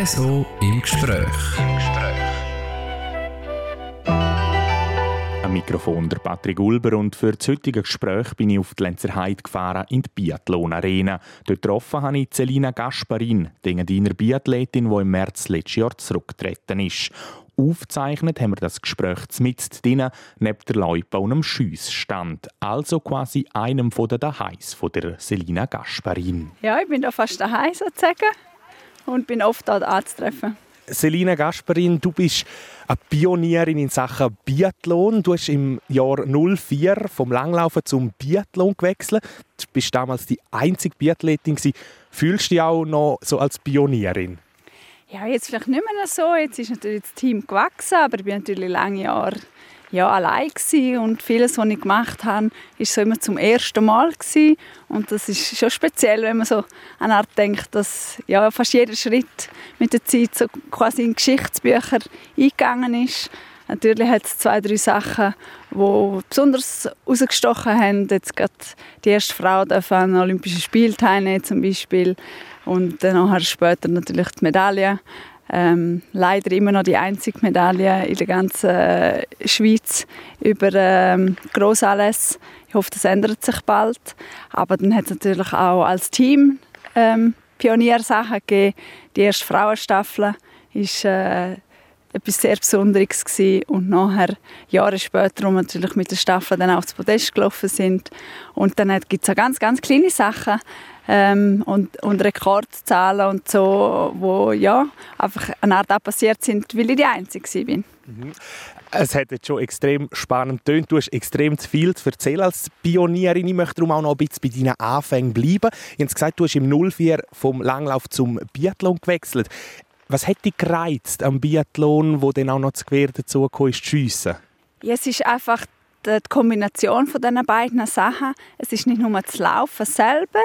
Espresso im Gespräch. Am Mikrofon der Patrick Ulber und für das heutige Gespräch bin ich auf die Lenzer Heide gefahren in die Biathlon Arena. Dort getroffen habe ich Celina Gasparin, die Engadiner Biathletin, die im März letztes Jahr zurückgetreten ist. Aufzeichnet haben wir das Gespräch mit drinnen, neben der Loipe und einem Schiessstand. Also quasi einem von den Daheims von der Selina Gasparin. Ja, ich bin da fast daheim sozusagen und bin oft dort anzutreffen. Selina Gasparin, du bist eine Pionierin in Sachen Biathlon. Du hast im Jahr 04 vom Langlaufen zum Biathlon gewechselt. Du bist damals die einzige Biathletin. Fühlst du dich auch noch so als Pionierin? Ja, jetzt vielleicht nicht mehr so. Jetzt ist natürlich das Team gewachsen, aber ich bin natürlich lange Jahre ja, allein gewesen und vieles, was ich gemacht habe, ist so immer zum ersten Mal gewesen. und das ist schon speziell, wenn man so an Art denkt, dass ja, fast jeder Schritt mit der Zeit so quasi in Geschichtsbücher eingegangen ist. Natürlich hat es zwei, drei Sachen, die besonders herausgestochen haben. Jetzt gerade die erste Frau an Olympischen Spielen teilnehmen zum Beispiel und dann später natürlich die Medaille. Ähm, leider immer noch die einzige Medaille in der ganzen äh, Schweiz über ähm, Grossanlässe. Ich hoffe, das ändert sich bald. Aber dann hat es natürlich auch als Team ähm, Pioniersachen gegeben. Die erste Frauenstaffel ist äh, etwas sehr Besonderes gewesen. und nachher Jahre später, wir natürlich mit der Staffel dann aufs Podest gelaufen sind und dann gibt es auch ganz ganz kleine Sachen ähm, und, und Rekordzahlen und so, wo ja einfach eine Art auch passiert sind, weil ich die Einzige bin. Mhm. Es hat jetzt schon extrem spannend getönt. Du hast extrem viel zu erzählen als Pionierin. Ich möchte darum auch noch ein bisschen bei deinen Anfängen bleiben. Ich habe gesagt, du hast im 04 vom Langlauf zum Biathlon gewechselt. Was hat dich gereizt am Biathlon, wo dann auch noch zu quer dazu kam, ist Schiessen? Ja, es ist einfach die Kombination von diesen beiden Sachen. Es ist nicht nur das Laufen selber,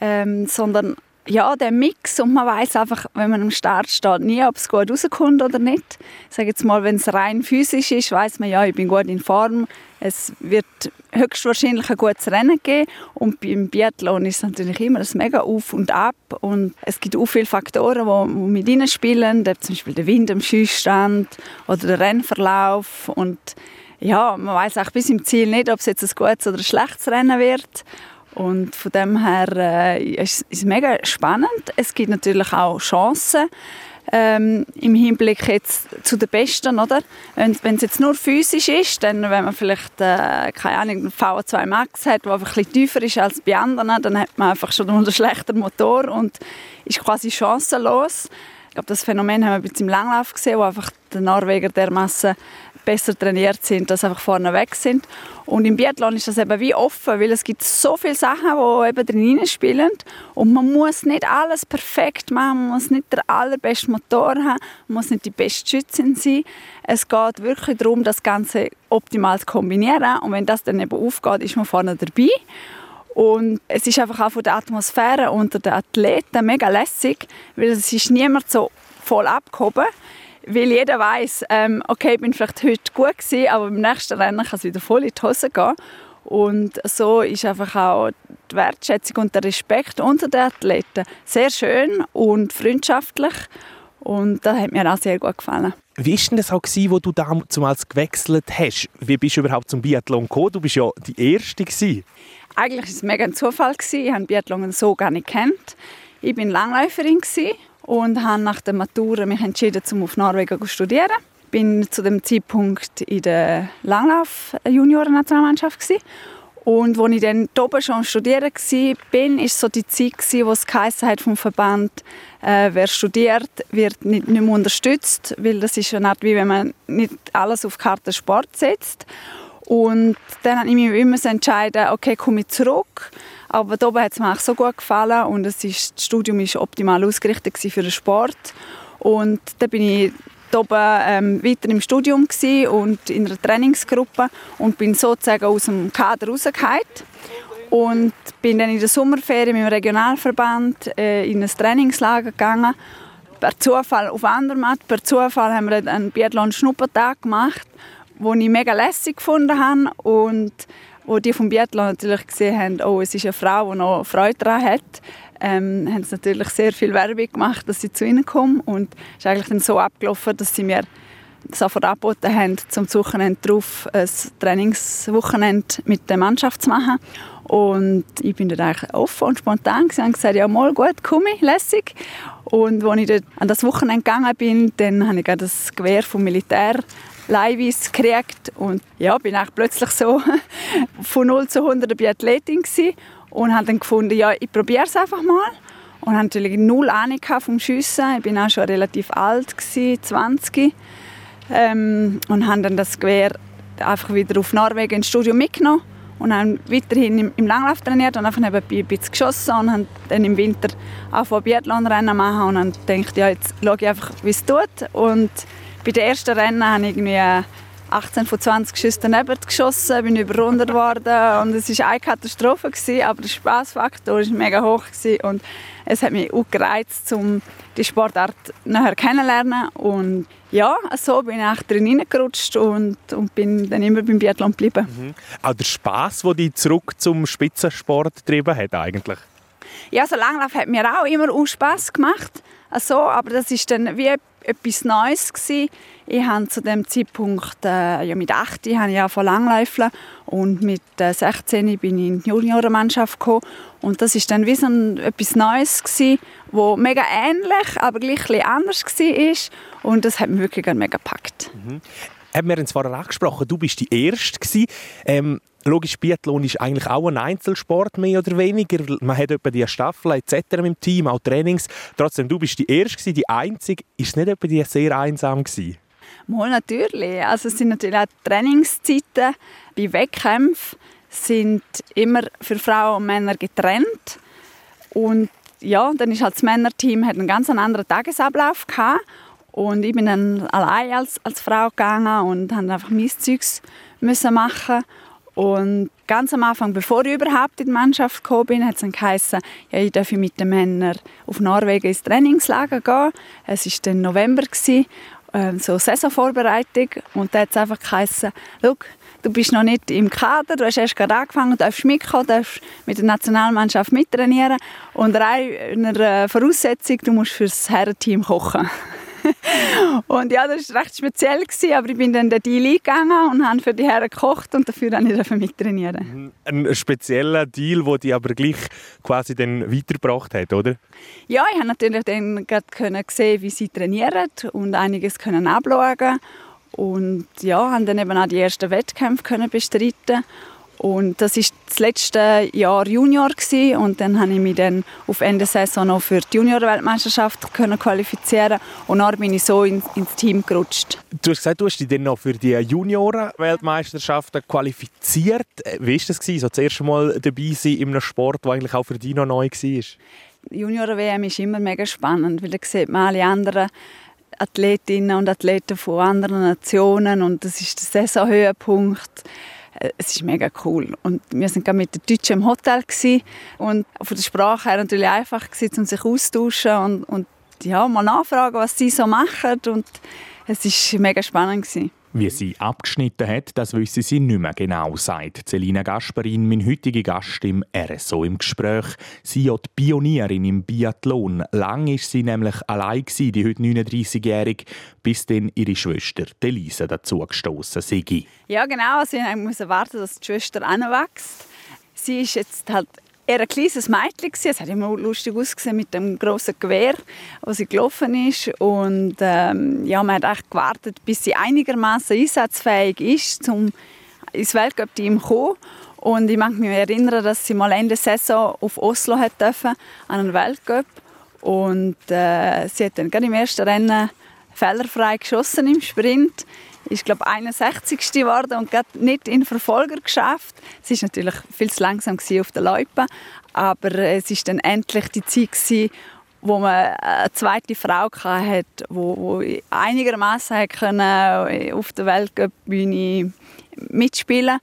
ähm, sondern ja, der Mix und man weiß einfach, wenn man am Start steht, nie, ob es gut rauskommt oder nicht. Ich sage jetzt mal, wenn es rein physisch ist, weiß man, ja, ich bin gut in Form. Es wird höchstwahrscheinlich ein gutes Rennen geben und beim Biathlon ist es natürlich immer ein mega Auf und Ab und es gibt auch viele Faktoren, die, die mit reinspielen, zum Beispiel der Wind am Schießstand oder der Rennverlauf und ja, man weiß auch bis im Ziel nicht, ob es jetzt ein gutes oder ein schlechtes Rennen wird. Und von dem her äh, ist es mega spannend. Es gibt natürlich auch Chancen ähm, im Hinblick jetzt zu den Besten, oder? Wenn, es jetzt nur physisch ist, dann wenn man vielleicht äh, keine Ahnung einen VO2 Max hat, der einfach ein bisschen tiefer ist als bei anderen, dann hat man einfach schon einen schlechten Motor und ist quasi chancenlos. Ich glaube, das Phänomen haben wir jetzt im Langlauf gesehen, wo einfach der Norweger dermaßen besser trainiert sind, dass einfach vorne weg sind. Und im Biathlon ist das eben wie offen, weil es gibt so viele Sachen, die eben drin spielen und man muss nicht alles perfekt machen, man muss nicht den allerbesten Motor haben, man muss nicht die beste Schützin sein. Es geht wirklich darum, das Ganze optimal zu kombinieren und wenn das dann eben aufgeht, ist man vorne dabei. Und es ist einfach auch von der Atmosphäre unter den Athleten mega lässig, weil es ist niemand so voll abgehoben weil jeder weiß, ähm, okay, ich bin vielleicht heute gut gewesen, aber beim nächsten Rennen kann es wieder voll in die Hose gehen. Und so ist einfach auch die Wertschätzung und der Respekt unter den Athleten sehr schön und freundschaftlich. Und das hat mir auch sehr gut gefallen. Wie war denn das auch, gewesen, wo du damals gewechselt hast? Wie bist du überhaupt zum Biathlon gekommen? Du bist ja die Erste. Gewesen. Eigentlich war es mega ein Zufall. Ich habe Biathlon so gar nicht kennt. Ich war Langläuferin und habe nach der Matura mich entschieden, um auf Norwegen zu studieren. Bin zu dem Zeitpunkt in der Langlauf-Junioren-Nationalmannschaft und als ich dann oben schon studieren war, bin, ist so die Zeit, wo es hat vom Verband, äh, wer studiert, wird nicht, nicht mehr unterstützt, weil das ist eine Art, wie wenn man nicht alles auf Karte Sport setzt. Und dann habe ich mich immer entscheiden, okay, komme ich zurück aber da hat es mir auch so gut gefallen und es ist, das Studium war optimal ausgerichtet für den Sport. Und dann bin ich oben ähm, weiter im Studium und in einer Trainingsgruppe und bin sozusagen aus dem Kader rausgefallen. Und bin dann in der Sommerferien mit dem Regionalverband äh, in ein Trainingslager gegangen. Per Zufall auf Andermatt. Per Zufall haben wir einen Biathlon-Schnuppertag gemacht, den ich mega lässig gefunden habe. Und wo die vom Biathlon natürlich gesehen haben, oh, es ist eine Frau, die noch Freude daran hat, ähm, haben sie natürlich sehr viel Werbung gemacht, dass sie zu ihnen kommen und es ist eigentlich dann so abgelaufen, dass sie mir sofort angeboten haben, zum Wochenende darauf ein Trainingswochenende mit der Mannschaft zu machen. Und ich bin dann eigentlich offen und spontan und gesagt, ja mal gut, komme ich, lässig. Und als ich dort an das Wochenende gegangen bin, dann habe ich das Gewehr vom Militär leihweise gekriegt und ja, bin eigentlich plötzlich so von 0 zu 100 bei Athletin gewesen und habe dann gefunden, ja, ich probiere es einfach mal. Und habe natürlich null Ahnung vom Schiessen. Ich war auch schon relativ alt gewesen, 20 ähm, und habe dann das Gewehr einfach wieder auf Norwegen ins Studio mitgenommen und haben weiterhin im, Langlauf trainiert und einfach ein bisschen geschossen und haben dann im Winter auch Biathlon-Rennen machen und dann gedacht, ja, jetzt schaue ich einfach, wie es tut. Und bei den ersten Rennen habe ich irgendwie 18 von 20 Schüssen daneben geschossen, bin überrundet worden und es war eine Katastrophe, gewesen, aber der Spaßfaktor war mega hoch gewesen und es hat mich auch gereizt, um die Sportart nachher kennenzulernen und ja, so bin ich drin hineingerutscht und, und bin dann immer beim Biathlon geblieben. Mhm. Auch der Spaß, der dich zurück zum Spitzensport getrieben hat eigentlich? Ja, so Langlauf hat mir auch immer auch Spaß gemacht, also, aber das ist dann wie etwas Neues gewesen. Ich habe zu dem Zeitpunkt, äh, ja mit 8 habe ich von Langläufeln und mit äh, 16 bin ich in die Juniorenmannschaft gekommen und das ist dann wie so ein, etwas Neues gewesen, wo mega ähnlich, aber gleich ein anders war und das hat mich wirklich mega gepackt. Mhm. Haben wir uns vorher angesprochen, du bist die Erste gewesen. Ähm, logisch, Biathlon ist eigentlich auch ein Einzelsport, mehr oder weniger. Man hat etwa die Staffel etc. im Team, auch Trainings. Trotzdem, du bist die Erste, die Einzige. Ist es nicht etwa die sehr einsam gewesen? Mal natürlich. Also es sind natürlich auch Trainingszeiten bei Wettkämpfen sind immer für Frauen und Männer getrennt. Und ja, dann ist halt das Männerteam hat einen ganz anderen Tagesablauf gehabt. Und ich bin dann allein als, als Frau gegangen und habe einfach mein Zeugs müssen machen und ganz am Anfang, bevor ich überhaupt in die Mannschaft gekommen bin, hat es dann geheißen, ja, ich darf mit den Männern auf Norwegen ins Trainingslager gehen. Es war dann November, gewesen, äh, so Saisonvorbereitung. Und da hat es einfach geheißen, du bist noch nicht im Kader, du hast erst gerade angefangen, darfst mitkommen, darfst mit der Nationalmannschaft mittrainieren. Und eine Voraussetzung, du musst für das Herrenteam kochen. Und ja, das war recht speziell, gewesen, aber ich bin dann den Deal eingegangen und habe für die Herren gekocht und dafür dann ich mittrainieren. Mhm. Ein spezieller Deal, der dich aber gleich quasi dann weitergebracht hat, oder? Ja, ich habe natürlich dann gerade sehen, wie sie trainieren und einiges können abschauen und ja, haben dann eben auch die ersten Wettkämpfe können bestreiten und das ist das letzte Jahr Junior gewesen. und dann habe ich mich dann auf Ende Saison noch für die Junior-Weltmeisterschaft qualifizieren und dann bin ich so in, ins Team gerutscht. Du hast gesagt, du hast dich dann noch für die Junioren-Weltmeisterschaften qualifiziert. Wie war das gewesen, so das erste Mal dabei sein in einem Sport, der eigentlich auch für dich noch neu war? Junioren-WM ist immer mega spannend, weil da sieht man alle anderen Athletinnen und Athleten von anderen Nationen und das ist der Saisonhöhepunkt. Es ist mega cool. Und wir sind mit den Deutschen im Hotel gewesen. und von der Sprache her natürlich einfach gewesen, um sich austauschen und, und ja, mal nachfragen, was sie so machen. Und es ist mega spannend gewesen. Wie sie abgeschnitten hat, das wissen sie nicht mehr genau, sagt Celina Gasparin, mein heutiger Gast im RSO im Gespräch. Sie ist die Pionierin im Biathlon. Lang war sie nämlich allein, die heute 39-Jährige, bis dann ihre Schwester Elisa dazu gestoßen sei. Ja, genau. Sie mussten warten, dass die Schwester anwächst. Sie ist jetzt halt eher ein kleines Mädchen. Es hat immer lustig ausgesehen mit dem grossen Gewehr, als sie gelaufen ist. Und ähm, ja, man hat echt gewartet, bis sie einigermaßen einsatzfähig ist, um ins Weltcup-Team zu kommen. Und ich mag mich erinnern, dass sie mal Ende Saison auf Oslo hat dürfen, an einen Weltcup. Und äh, sie hat dann gerade im ersten Rennen fehlerfrei geschossen im Sprint ist glaube 61. geworden und gerade nicht in Verfolger geschafft. Es ist natürlich viel zu langsam auf der Loipe, aber es ist dann endlich die Zeit gewesen, wo man eine zweite Frau hatte, wo, wo einigermaßen auf der Weltcup-Bühne mitspielen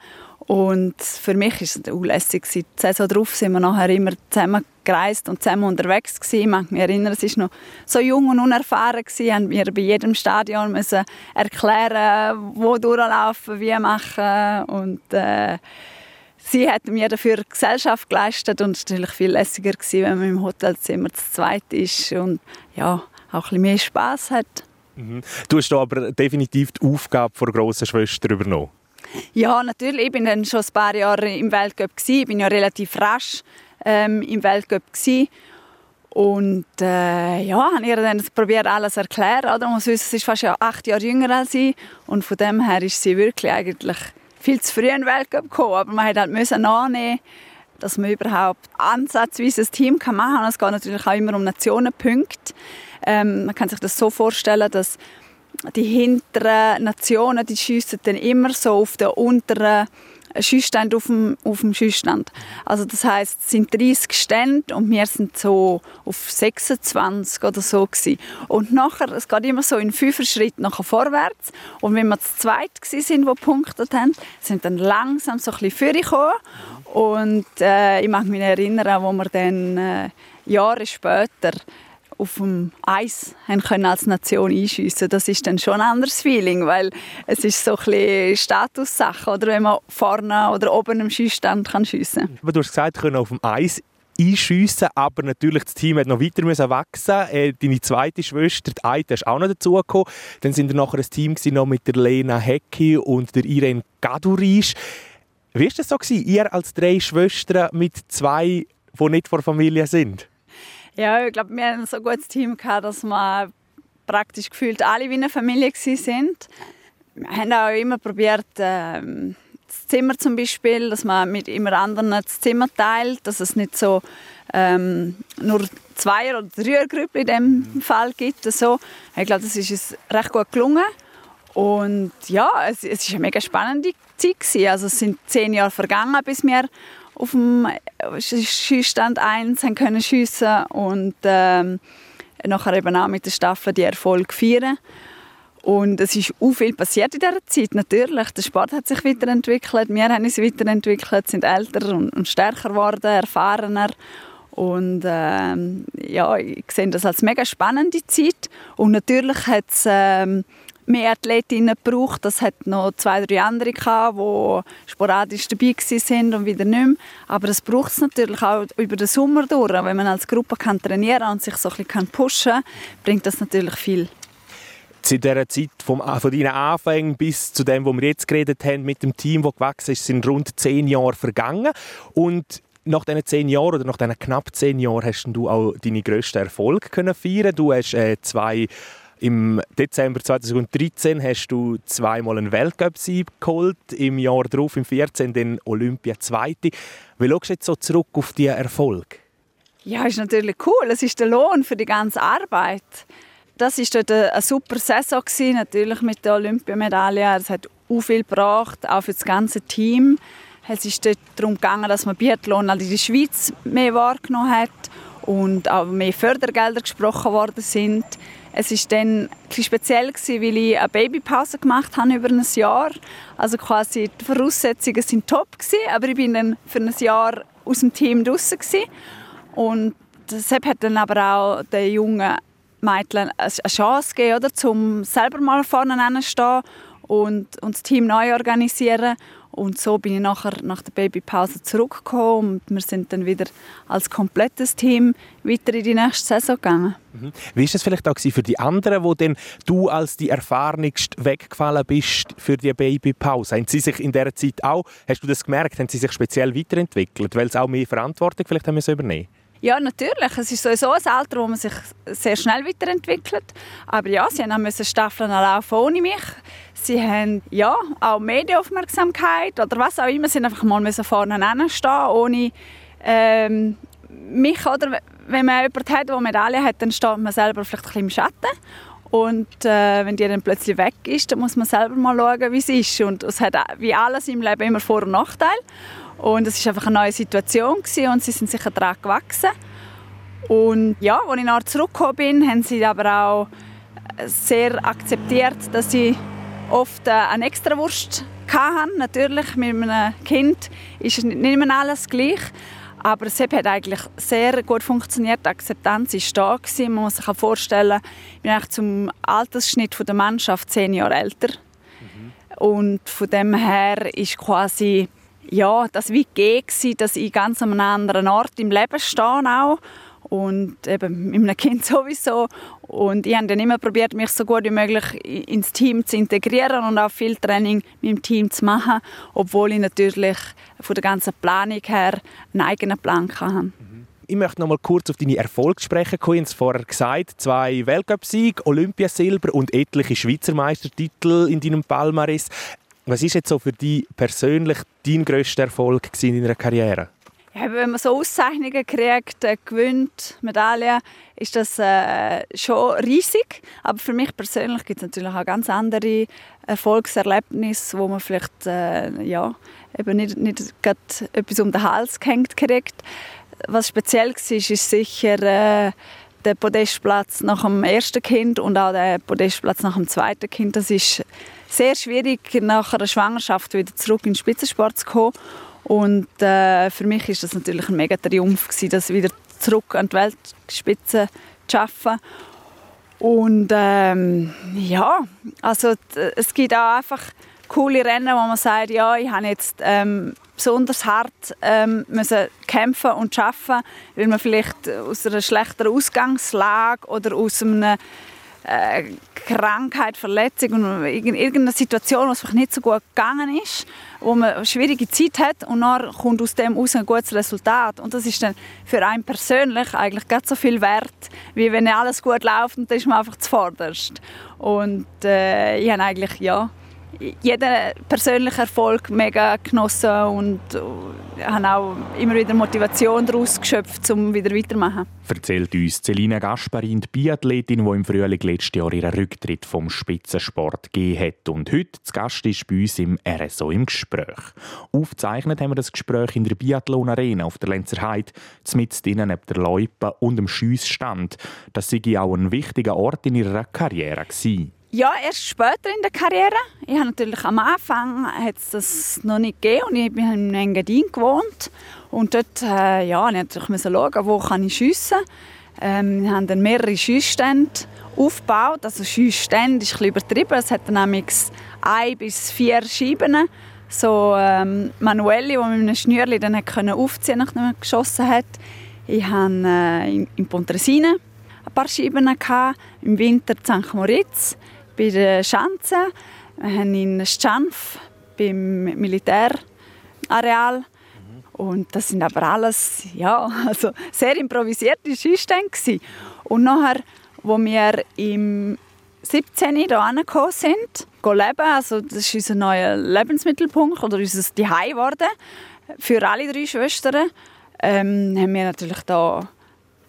und für mich ist es unlässig. Die Saison darauf sind wir nachher immer zusammen gereist und zusammen unterwegs gewesen. Ich mag mich erinnern, es war noch so jung und unerfahren gewesen. Haben wir bei jedem Stadion müssen erklären, wo durchlaufen, wie machen und äh, sie hat mir dafür Gesellschaft geleistet und es war natürlich viel lässiger gewesen, wenn man im Hotelzimmer zu zweit ist und ja, auch ein bisschen mehr Spaß hat. Mhm. Du hast aber definitiv die Aufgabe der grossen Schwester übernommen. Ja, natürlich. Ich bin dann schon ein paar Jahre im Weltcup Ich bin ja relativ rasch ähm, im Weltcup und äh, ja, habe ihr dann probiert alles zu erklären. Oder? Man muss sie ist fast ja acht Jahre jünger als ich und von dem her ist sie wirklich eigentlich viel zu früh in den Weltcup gekommen. Aber man musste halt müssen annehmen, dass man überhaupt ansatzweise ein Team kann machen kann. Es geht natürlich auch immer um Nationenpunkte. Ähm, man kann sich das so vorstellen, dass die hinteren Nationen, die schiessen dann immer so auf den unteren Schüssstand auf dem, auf dem Schüssstand. Also das heißt, es sind 30 Stände und wir sind so auf 26 oder so gewesen. Und nachher, es geht immer so in fünf Schritten nachher vorwärts. Und wenn wir zu zweit sind, die punktet haben, sind dann langsam so ein bisschen. Und äh, ich mag mich erinnern, wo wir dann äh, Jahre später auf dem Eis können als Nation einschiessen Das ist dann schon ein anderes Feeling, weil es ist so ein Statussache, oder wenn man vorne oder oben am Schießstand kann schiessen. Du hast gesagt, können auf dem Eis einschiessen, aber natürlich das Team hat noch weiter müssen wachsen. Äh, deine zweite Schwester, die Aite, ist auch noch dazugekommen. Dann sind wir nachher ein Team noch mit der Lena Hecki und der Irene Gadurisch. Wie war das so ihr als drei Schwestern mit zwei, die nicht vor Familie sind? Ja, ich glaube, wir hatten so ein gutes Team, gehabt, dass wir praktisch gefühlt alle wie eine Familie sind. Wir haben auch immer probiert, ähm, das Zimmer zum Beispiel, dass man mit immer anderen das Zimmer teilt, dass es nicht so ähm, nur zwei oder drei Grüppel in dem Fall gibt. So. Ich glaube, das ist uns recht gut gelungen. Und ja, es, es ist eine mega spannende Zeit gewesen. Also es sind zehn Jahre vergangen, bis wir auf dem Schießstand 1 haben können schiessen und ähm, nachher eben auch mit der Staffel die Erfolg feiern. Und es ist auch viel passiert in dieser Zeit, natürlich. Der Sport hat sich weiterentwickelt, wir haben uns weiterentwickelt, sind älter und, und stärker geworden, erfahrener. Und ähm, ja, ich sehe das als mega spannende Zeit. Und natürlich hat es ähm, mehr Athletinnen gebraucht. Das hat noch zwei, drei andere gehabt, die sporadisch dabei sind und wieder nicht mehr. Aber das braucht es natürlich auch über den Sommer durch. Wenn man als Gruppe kann trainieren und sich so ein bisschen pushen kann, bringt das natürlich viel. Zu dieser Zeit vom, von deinen Anfängen bis zu dem, wo wir jetzt geredet haben, mit dem Team, das gewachsen ist, sind rund zehn Jahre vergangen. Und nach diesen zehn Jahren oder nach diesen knapp zehn Jahren hast du auch deine grössten Erfolge können feiern. Du hast äh, zwei im Dezember 2013 hast du zweimal einen Weltcup-Sieg geholt, im Jahr darauf, im 14. den Olympia Zweite. Wie schaust du jetzt so zurück auf diesen Erfolg? Ja, ist natürlich cool. Es ist der Lohn für die ganze Arbeit. Das war eine super Saison gewesen, natürlich mit der Olympiamedaille. Es hat auch viel gebracht, auch für das ganze Team. Es ist darum gegangen, dass man Biathlon in der Schweiz mehr wahrgenommen hat und auch mehr Fördergelder gesprochen worden sind. Es war dann ein speziell, weil ich eine Babypause gemacht habe über ein Jahr. Also quasi die Voraussetzungen waren top, aber ich bin dann für ein Jahr aus dem Team draußen. Und deshalb hat dann aber auch den jungen Mädchen eine Chance gegeben, oder, um selber mal vorne stehen und, und das Team neu organisieren. Und so bin ich nachher nach der Babypause zurückgekommen und wir sind dann wieder als komplettes Team weiter in die nächste Saison gegangen. Mhm. Wie war das vielleicht auch für die anderen, wo denn du als die erfahrenigst weggefallen bist für die Babypause? Haben sie sich in dieser Zeit auch, hast du das gemerkt, haben sie sich speziell weiterentwickelt, weil sie auch mehr Verantwortung vielleicht haben übernehmen ja, natürlich. Es ist sowieso ein Alter, wo man sich sehr schnell weiterentwickelt. Aber ja, sie müssen Staffeln laufen ohne mich. Sie haben ja auch Medienaufmerksamkeit oder was auch immer. Sie sind einfach mal vorne stehen, ohne ähm, mich. Oder wenn man jemanden hat, der Medaille hat, dann steht man selber vielleicht ein bisschen im Schatten. Und äh, wenn die dann plötzlich weg ist, dann muss man selber mal schauen, wie es ist. Und es hat wie alles im Leben immer Vor- und Nachteile. Und es war einfach eine neue Situation gewesen und sie sind sicher daran gewachsen. Und ja, als ich nachher zurückgekommen bin, haben sie aber auch sehr akzeptiert, dass ich oft eine Extrawurst hatte. Natürlich, mit einem Kind ist nicht immer alles gleich. Aber es hat eigentlich sehr gut funktioniert. Die Akzeptanz war da. Man muss sich vorstellen, ich bin zum Altersschnitt der Mannschaft zehn Jahre älter. Mhm. Und von dem her ist quasi ja, das wie gegeben, dass ich ganz an einem anderen Ort im Leben stehe auch und eben mit einem Kind sowieso. Und ich habe dann immer probiert, mich so gut wie möglich ins Team zu integrieren und auch viel Training mit dem Team zu machen, obwohl ich natürlich von der ganzen Planung her einen eigenen Plan hatte. Ich möchte noch mal kurz auf deine Erfolge sprechen. Habe es vorher gesagt, zwei Weltcup-Siege, Olympiasilber und etliche Schweizer Meistertitel in deinem Palmares. Was ist jetzt so für dich persönlich dein grösster Erfolg in deiner Karriere? Ja, wenn man so Auszeichnungen kriegt, äh, gewinnt, Medaillen, ist das äh, schon riesig. Aber für mich persönlich gibt es natürlich auch ganz andere Erfolgserlebnisse, wo man vielleicht äh, ja, eben nicht, nicht etwas um den Hals gehängt kriegt. Was speziell war, ist sicher äh, der Podestplatz nach dem ersten Kind und auch der Podestplatz nach dem zweiten Kind. Das ist sehr schwierig, nach einer Schwangerschaft wieder zurück in den Spitzensport zu kommen. Und äh, für mich ist das natürlich ein mega Triumph gewesen, das wieder zurück an die Weltspitze zu schaffen. Und ähm, ja, also es gibt auch einfach coole Rennen, wo man sagt, ja, ich habe jetzt ähm, besonders hart ähm, müssen kämpfen und schaffen, weil man vielleicht aus einer schlechteren Ausgangslage oder aus einem äh, Krankheit, Verletzung und irgendeine Situation, was vielleicht nicht so gut gegangen ist, wo man eine schwierige Zeit hat und dann kommt aus dem aus ein gutes Resultat und das ist dann für einen persönlich eigentlich ganz so viel wert, wie wenn alles gut läuft und dann ist man einfach zuvorderst. Und äh, ich habe eigentlich ja jeden persönlichen Erfolg mega genossen und äh, habe auch immer wieder Motivation daraus geschöpft, um wieder weiterzumachen. Erzählt uns Celina Gasparin, die Biathletin, die im Frühling letztes Jahr ihren Rücktritt vom Spitzensport gegeben hat und heute zu Gast ist bei uns im RSO im Gespräch. Aufgezeichnet haben wir das Gespräch in der Biathlon Arena auf der Lenzer Heide, mitten neben der Loipe und dem Schiessstand. Das sei auch ein wichtiger Ort in ihrer Karriere gewesen. Ja, erst später in der Karriere. Ich habe natürlich am Anfang hat es das noch nicht gegeben und ich bin in Engadin gewohnt und dort äh, ja, ich natürlich schauen, wo kann ich schiessen. Ähm, wir haben dann mehrere Schiessstände aufgebaut. Also Schiessstände ist ein übertrieben. Es hat nämlich ein bis vier Scheiben, so ähm, manuelle, die man mit einem Schnürli dann können aufziehen nachdem man geschossen hat. Ich hatte äh, in, in Pontresina ein paar Scheiben, gehabt, im Winter in St. Moritz bei der Schanze. Wir haben in Schanf beim Militärareal. Und das sind aber alles ja, also sehr improvisierte Schießstände. Und nachher, wo wir im 17 hier angekommen sind, leben, also das ist unser neuer Lebensmittelpunkt oder unser Zuhause geworden, für alle drei Schwestern, ähm, haben wir natürlich da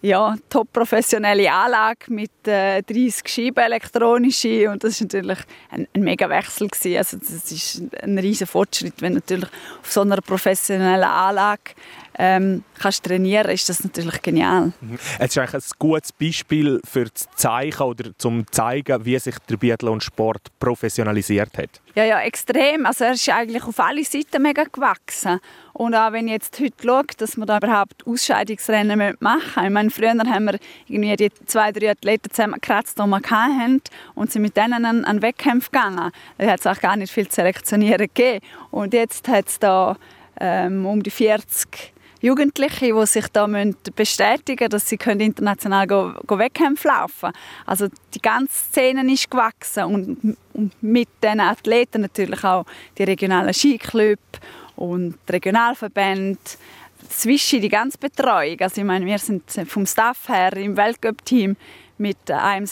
ja, top professionelle Anlage mit äh, 30 Scheiben elektronische und das ist natürlich ein, ein mega Wechsel gewesen. Also das ist ein riesen Fortschritt, wenn natürlich auf so einer professionellen Anlage ähm, kannst trainieren, ist das natürlich genial. Mhm. Es ist eigentlich ein gutes Beispiel für das Zeichen oder zum zeigen, wie sich der Biathlon-Sport professionalisiert hat. Ja, ja, extrem. Also er ist eigentlich auf alle Seiten mega gewachsen. Und auch wenn ich jetzt heute schaue, dass wir da überhaupt Ausscheidungsrennen machen müssen. Ich meine, früher haben wir irgendwie die zwei, drei Athleten zusammengekratzt, die wir hatten, und sind mit denen an, an Wettkämpfe gegangen. Da hat es auch gar nicht viel zu selektionieren gegeben. Und jetzt hat es da ähm, um die 40 Jugendliche, die sich da bestätigen müssen, dass sie international go, Wettkämpfe laufen Also die ganze Szene ist gewachsen und, mit den Athleten natürlich auch die regionalen Skiclubs und die Regionalverbände, zwischen die ganze Betreuung. Also ich meine, wir sind vom Staff her im Weltcup-Team mit einem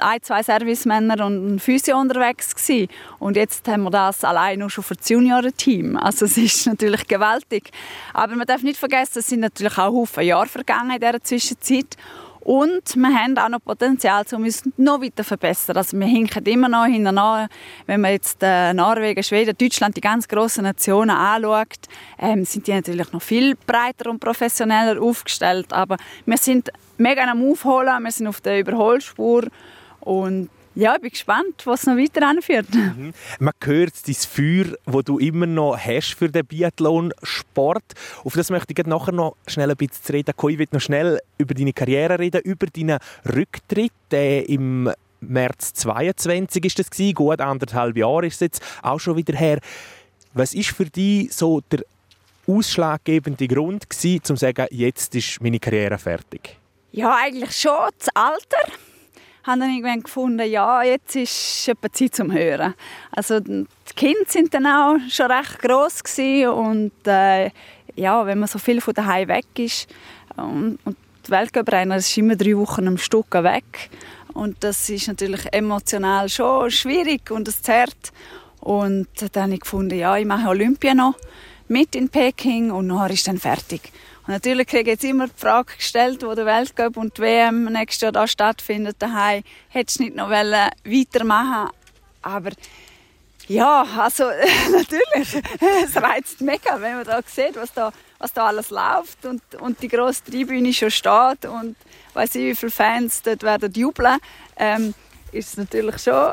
ein, zwei Servicemännern und einem Physio unterwegs gewesen. Und jetzt haben wir das allein nur schon für das Juniorenteam. Also es ist natürlich gewaltig. Aber man darf nicht vergessen, es sind natürlich auch Haufen Jahre vergangen in dieser Zwischenzeit. Und wir haben auch noch Potenzial, um uns noch weiter zu verbessern. Also wir hinken immer noch hinterher. Wenn man jetzt äh, Norwegen, Schweden, Deutschland, die ganz grossen Nationen anschaut, ähm, sind die natürlich noch viel breiter und professioneller aufgestellt. Aber wir sind mega am Aufholen, wir sind auf der Überholspur und ja, ich bin gespannt, was noch weiter anführt. Mhm. Man hört dein Feuer, das du immer noch hast für den Biathlon-Sport. Auf das möchte ich nachher noch schnell ein bisschen zu reden kommen. Ich will noch schnell über deine Karriere reden, über deinen Rücktritt äh, im März 22 ist das gewesen. Gut anderthalb Jahre ist es jetzt auch schon wieder her. Was ist für dich so der ausschlaggebende Grund gewesen, um zu sagen, jetzt ist meine Karriere fertig? Ja, eigentlich schon das Alter. Ich habe dann irgendwann gefunden, ja, jetzt ist etwa Zeit zum Hören. Also die Kinder sind dann auch schon recht groß und äh, ja, wenn man so viel von daheim weg ist und, und die Weltcuprennen, ist immer drei Wochen am Stück weg und das ist natürlich emotional schon schwierig und es zerrt und dann habe ich gefunden, ja, ich mache Olympia noch mit in Peking und nachher ist dann fertig. Und natürlich kriege ich jetzt immer die Frage gestellt, wo der Weltcup und die WM nächstes Jahr da stattfindet, daheim, hättest du nicht noch weitermachen? Aber ja, also natürlich, es reizt mega, wenn man da sieht, was da, was da alles läuft und, und die grosse Tribüne schon steht und weiß ich, wie viele Fans dort werden jubeln, ähm, ist es natürlich schon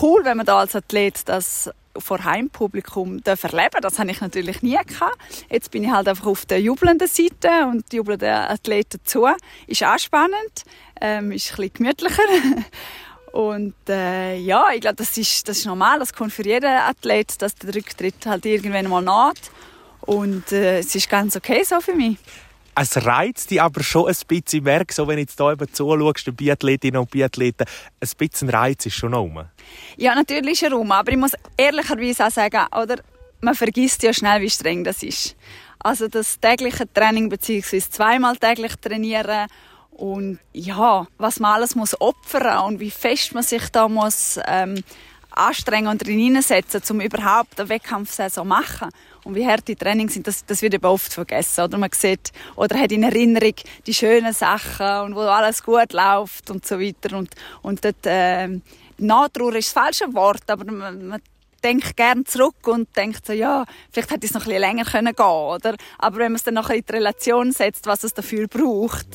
cool, wenn man da als Athlet das vor Heimpublikum erleben Das habe ich natürlich nie gehabt. Jetzt bin ich halt einfach auf der jubelnden Seite und jubeln den Athleten zu. Ist auch spannend, ähm, ist ein bisschen gemütlicher. Und äh, ja, ich glaube, das ist, das ist normal. Das kommt für jeden Athlet, dass der Rücktritt halt irgendwann mal naht. Und äh, es ist ganz okay so für mich es reizt dich aber schon ein bisschen. Ich merke, so, wenn du jetzt hier eben zuschaust, den Biathletinnen und Biathleten, ein bisschen Reiz ist schon rum. Ja, natürlich ist er rum. Aber ich muss ehrlicherweise auch sagen, oder, man vergisst ja schnell, wie streng das ist. Also das tägliche Training bzw. zweimal täglich trainieren und ja, was man alles muss opfern und wie fest man sich da muss ähm, anstrengen und hineinsetzen, um überhaupt eine Wettkampfsaison zu machen. Und wie hart die Trainings sind, das, das wird eben oft vergessen. Oder man sieht, oder hat in Erinnerung die schönen Sachen und wo alles gut läuft und so weiter. Und, und dort, äh, Nachtrauer ist das falsche Wort, aber man, man denkt gerne zurück und denkt so, ja, vielleicht hätte es noch ein bisschen länger können gehen, oder? Aber wenn man es dann noch in die Relation setzt, was es dafür braucht,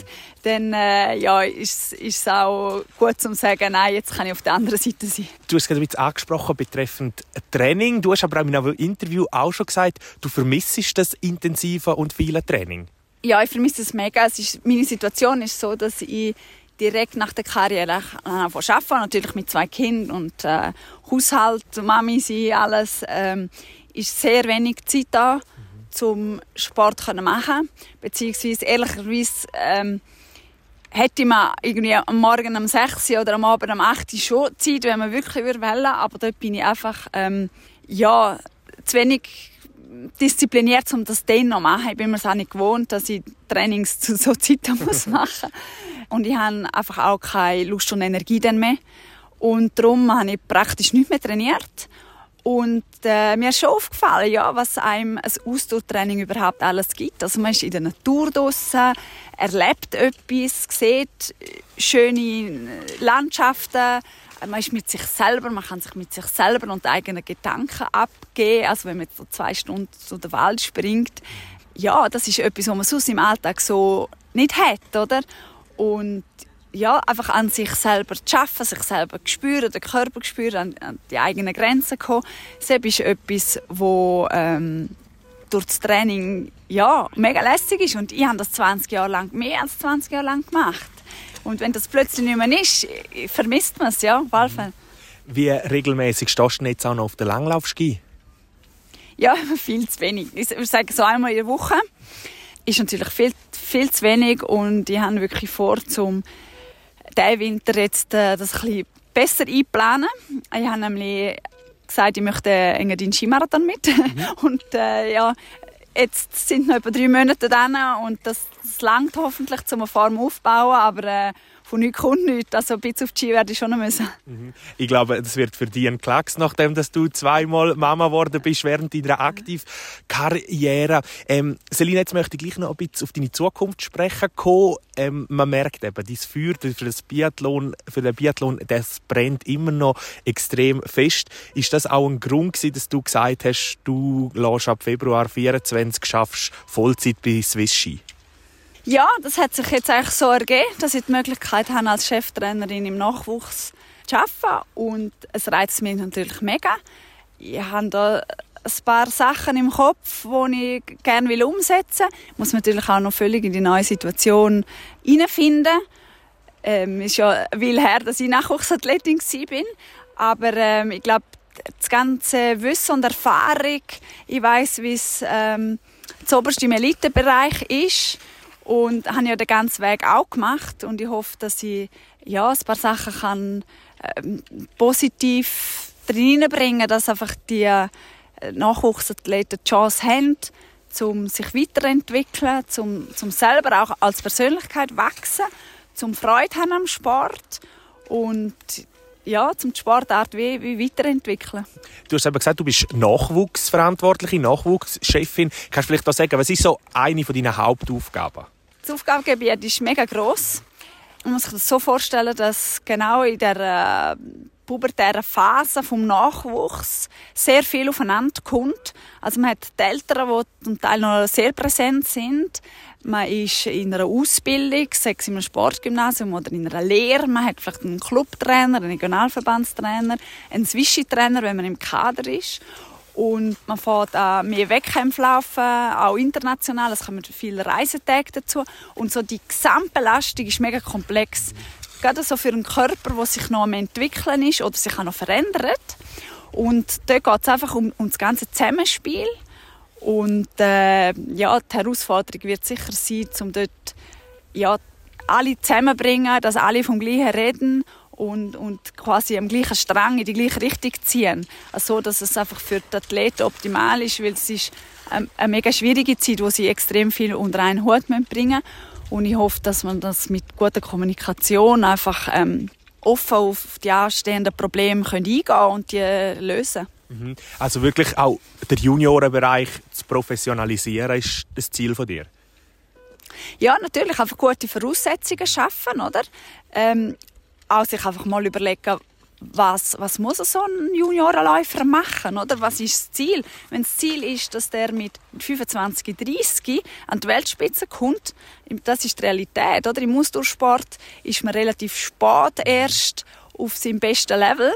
dann äh, ja, ist, ist es auch gut zu sagen, nein, jetzt kann ich auf der anderen Seite sein. Du hast gerade ein bisschen angesprochen betreffend Training. Du hast aber auch in einem Interview auch schon gesagt, du vermisst das intensive und viele Training. Ja, ich vermisse es mega. Es ist, meine Situation ist so, dass ich direkt nach der Karriere anfangen arbeiten, natürlich mit zwei Kindern und äh, Haushalt, Mami sein, alles, ähm, ist sehr wenig Zeit da, mhm. zum Sport zu machen, beziehungsweise ehrlicherweise ähm, hätte man irgendwie am Morgen um 6 oder am Abend um 8 Uhr schon Zeit, wenn man wirklich wollen, aber dort bin ich einfach ähm, ja, zu wenig diszipliniert, um das dann noch zu machen. Ich bin mir auch nicht gewohnt, dass ich Trainings zu so Zeiten muss machen Und ich habe einfach auch keine Lust und Energie dann mehr. Und darum habe ich praktisch nicht mehr trainiert. Und äh, mir ist schon aufgefallen, ja, was einem ein Ausdauertraining überhaupt alles gibt. Also man ist in der Natur draussen, erlebt etwas, sieht schöne Landschaften, man ist mit sich selber, man kann sich mit sich selber und eigenen Gedanken abgeben. Also wenn man so zwei Stunden zu der Wald springt, ja, das ist etwas, was man sonst im Alltag so nicht hat, oder? Und ja, einfach an sich selber zu arbeiten, sich selber zu spüren, den Körper zu spüren, an, an die eigenen Grenzen zu kommen. Das ist etwas, wo ähm, durch das Training ja, mega lässig ist. Und ich habe das 20 Jahre lang, mehr als 20 Jahre lang gemacht. Und wenn das plötzlich nicht mehr ist, vermisst man es, ja, auf Wie regelmäßig stehst du jetzt auch noch auf der Langlaufski? Ja, viel zu wenig. Ich würde sagen, so einmal in der Woche ist natürlich viel, viel zu wenig und ich habe wirklich vor, zum diesen Winter jetzt äh, das ein bisschen besser einplanen. Ich habe nämlich gesagt, ich möchte Engadin Skimarathon mit. Mhm. Und äh, ja, jetzt sind noch etwa drei Monate dran und das, das langt hoffentlich, um eine Form aufzubauen, aber äh, von nichts kommt nichts. Also ein bisschen auf die Ski werde ich schon müssen. Mhm. Ich glaube, das wird für dich ein Klacks, nachdem dass du zweimal Mama geworden bist während deiner Aktivkarriere. Ähm, Selina, jetzt möchte ich gleich noch ein bisschen auf deine Zukunft sprechen kommen. Ähm, man merkt eben, dein Feuer für, das Biathlon, für den Biathlon, das brennt immer noch extrem fest. Ist das auch ein Grund gewesen, dass du gesagt hast, du lässt ab Februar 24 schaffst Vollzeit bei Swiss Ski? Ja, das hat sich jetzt eigentlich so ergeben, dass ich die Möglichkeit habe, als Cheftrainerin im Nachwuchs zu arbeiten. Und es reizt mich natürlich mega. Ich habe da ein paar Sachen im Kopf, die ich gerne umsetzen will. Ich muss natürlich auch noch völlig in die neue Situation hineinfinden. Ähm, ist ja viel her, dass ich Nachwuchsathletin war. Aber ähm, ich glaube, das ganze Wissen und Erfahrung. Ich weiß, wie es ähm, im Elitebereich ist und habe ja den ganzen Weg auch gemacht. Und ich hoffe, dass ich ja, ein paar Sachen kann, ähm, positiv reinbringen, dass einfach die äh, Nachwuchsathleten die Chance haben, um sich weiterzuentwickeln, um, um selber auch als Persönlichkeit wachsen, zum Freude haben am Sport. Und ja, zum die Sportart wie, wie weiterentwickeln. Du hast eben gesagt, du bist Nachwuchsverantwortliche, Nachwuchschefin. Kannst du vielleicht auch sagen, was ist so eine von deinen Hauptaufgaben? Das Aufgabengebiet ist mega gross. Man muss sich das so vorstellen, dass genau in der äh, pubertären Phase vom Nachwuchs sehr viel aufeinander kommt. Also man hat die Eltern, die zum Teil noch sehr präsent sind. Man ist in einer Ausbildung, sei es in einem Sportgymnasium oder in einer Lehre. Man hat vielleicht einen Clubtrainer, einen Regionalverbandstrainer, einen Zwischentrainer, wenn man im Kader ist. Und man fährt auch mehr Wettkämpfe laufen, auch international. Es kommen viele Reisetage dazu. Und so die Gesamtbelastung ist mega komplex. Gerade so für einen Körper, der sich noch am entwickeln ist oder sich auch noch verändert. Und dort geht es einfach um, um das ganze Zusammenspiel. Und äh, ja, die Herausforderung wird sicher sein, um dort ja, alle zusammenzubringen, dass alle vom Gleichen reden und, und quasi am gleichen Strang in die gleiche Richtung ziehen. Also, dass es einfach für die Athleten optimal ist, weil es ist eine, eine mega schwierige Zeit, wo sie extrem viel unter einen Hut bringen müssen. Und ich hoffe, dass man das mit guter Kommunikation einfach ähm, offen auf die anstehenden Probleme eingehen können und die lösen mhm. Also wirklich auch der Juniorenbereich zu professionalisieren, ist das Ziel von dir? Ja, natürlich einfach gute Voraussetzungen schaffen, oder? Ähm, auch sich einfach mal überlegen, was, was muss so ein Juniorenläufer machen, oder? Was ist das Ziel? Wenn das Ziel ist, dass der mit 25, 30 an die Weltspitze kommt, das ist die Realität, oder? Im Ausdauersport ist man relativ spät erst auf seinem besten Level.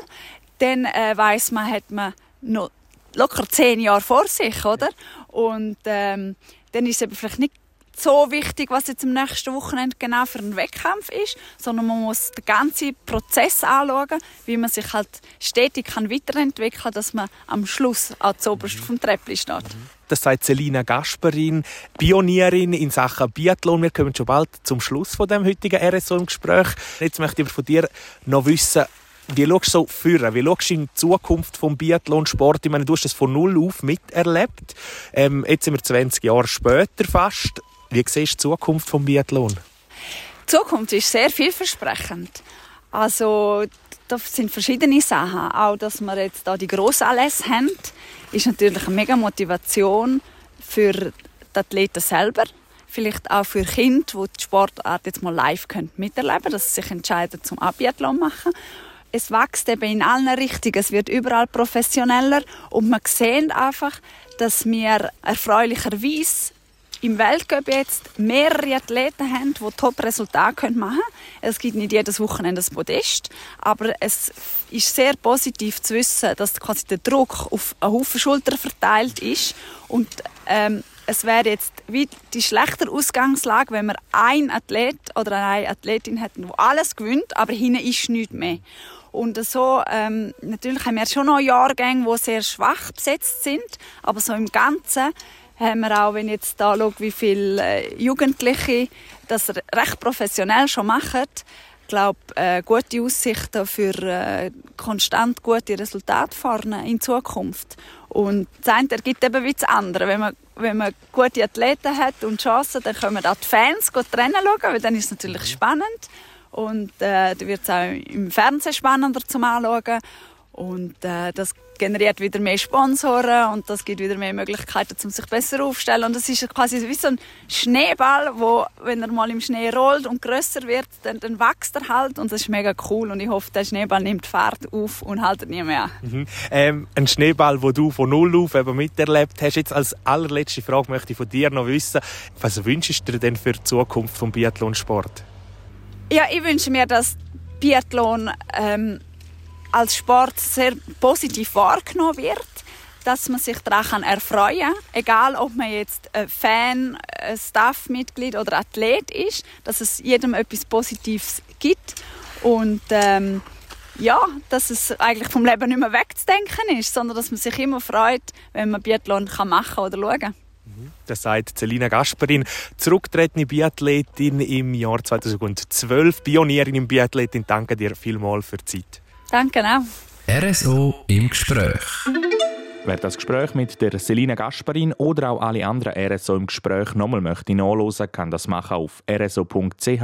Dann äh, weiß man, hat man noch locker zehn Jahre vor sich, oder? Und ähm, dann ist es eben vielleicht nicht so wichtig, was jetzt am nächsten Wochenende genau für einen Wettkampf ist, sondern man muss den ganzen Prozess anschauen, wie man sich halt stetig kann weiterentwickeln kann, dass man am Schluss auch zuoberst vom Treppli steht. Das sagt Selina Gasperin, Pionierin in Sachen Biathlon. Wir kommen schon bald zum Schluss von dem heutigen RSO im Gespräch. Jetzt möchte ich von dir noch wissen, wie schaust du so führen? Wie schaust du in die Zukunft vom Biathlonsport? Ich meine, du hast es von null auf miterlebt. Ähm, jetzt sind wir 20 Jahre später fast. Wie siehst du die Zukunft des Biathlon? Die Zukunft ist sehr vielversprechend. Also, das sind verschiedene Sachen. Auch, dass wir jetzt da die Grossanlässe haben, ist natürlich eine mega Motivation für die Athleten selber. Vielleicht auch für Kinder, die die Sportart jetzt mal live miterleben können, dass sie sich entscheiden zum Biathlon machen. Es wächst eben in allen Richtungen, es wird überall professioneller und man sieht einfach, dass wir erfreulicherweise im Weltcup jetzt mehrere Athleten haben, die Top-Resultate machen können. Es gibt nicht jedes Wochenende ein Podest, aber es ist sehr positiv zu wissen, dass quasi der Druck auf einen Haufen Schultern verteilt ist und ähm, es wäre jetzt wie die schlechtere Ausgangslage, wenn wir einen Athlet oder eine Athletin hätten, die alles gewinnt, aber hinten ist nichts mehr. Und so, ähm, natürlich haben wir schon noch Jahrgänge, die sehr schwach besetzt sind, aber so im Ganzen haben wir auch, wenn ich jetzt da schaue, wie viele äh, Jugendliche das recht professionell schon machen, ich glaube, äh, gute Aussichten für äh, konstant gute Resultate vorne in Zukunft. Und das eine ergibt eben wie das andere. Wenn man, wenn man gute Athleten hat und Chancen, dann können auch die Fans gut Rennen schauen, weil dann ist es natürlich mhm. spannend. Und äh, dann wird es auch im Fernsehen spannender zum Anschauen. Und äh, das generiert wieder mehr Sponsoren und das gibt wieder mehr Möglichkeiten, um sich besser aufzustellen. Und das ist quasi wie so ein Schneeball, wo, wenn er mal im Schnee rollt und größer wird, dann, dann wächst er halt und das ist mega cool. Und ich hoffe, der Schneeball nimmt Fahrt auf und haltet nie mehr mhm. ähm, Ein Schneeball, wo du von null auf eben miterlebt hast. Jetzt als allerletzte Frage möchte ich von dir noch wissen, was wünschst du dir denn für die Zukunft vom Biathlonsport? Ja, ich wünsche mir, dass Biathlon ähm, als Sport sehr positiv wahrgenommen wird, dass man sich daran erfreuen kann, egal ob man jetzt Fan, Staffmitglied oder Athlet ist, dass es jedem etwas Positives gibt und ähm, ja, dass es eigentlich vom Leben nicht mehr wegzudenken ist, sondern dass man sich immer freut, wenn man Biathlon kann machen oder schauen kann. Das sagt Celina Gasperin, zurückgetretene Biathletin im Jahr 2012, Pionierin im Biathletin. Danke dir vielmals für die Zeit. Danke auch. RSO im Gespräch. Wer das Gespräch mit der Selina Gasparin oder auch alle anderen RSO im Gespräch nochmal möchte nachlesen, kann das machen auf rso.ch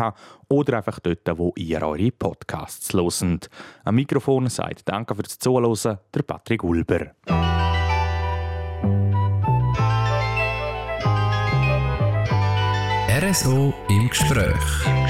oder einfach dort, wo ihr eure Podcasts loset. Am Mikrofon sagt Danke fürs Zuhören, der Patrick Ulber. RSO im Gespräch.